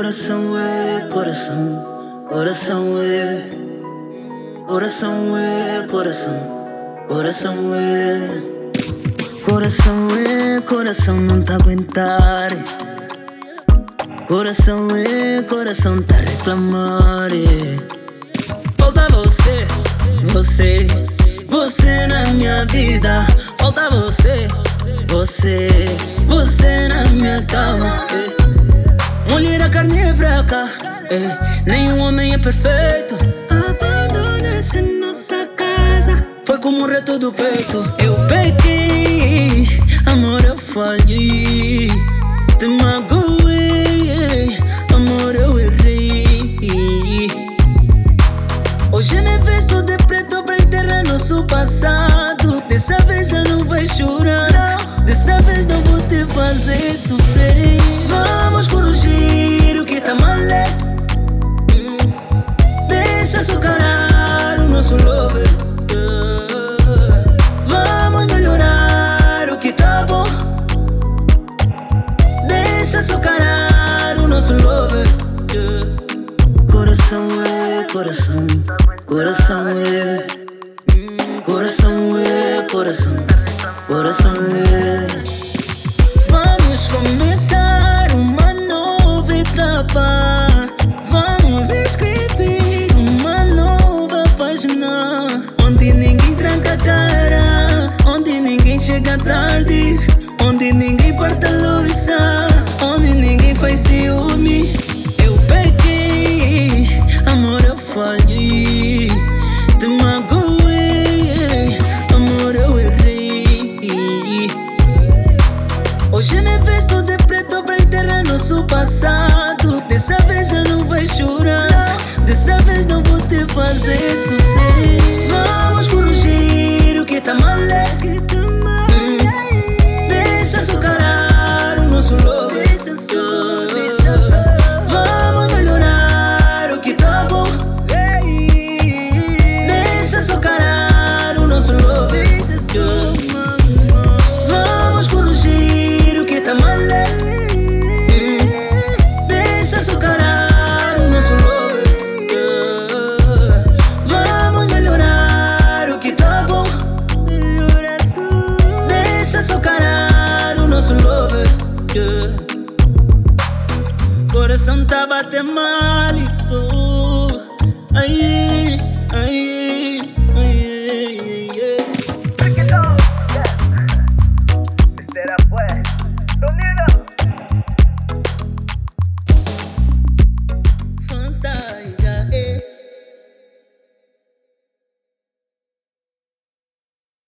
Coração é coração, coração é. Coração é coração, coração é. Coração é coração, não tá aguentar. Coração é coração, tá reclamar. Falta você, você, você na minha vida. Falta você, você, você na minha cama. Fraca, nenhum homem é perfeito. Abandona-se nossa casa. Foi como um reto do peito. Eu peguei, amor, eu falhei. Te magoei, amor, eu errei. Hoje me visto de preto pra enterrar nosso passado. Coração é coração, coração é. Coração é coração, coração é. Vamos começar uma nova etapa. Vamos escrever uma nova página. Onde ninguém tranca a cara. Onde ninguém chega tarde. Falhei. Te magoei, amor, eu errei. Hoje me visto de preto pra enterrar nosso passado. Dessa vez corazón estaba te malizó. Ay.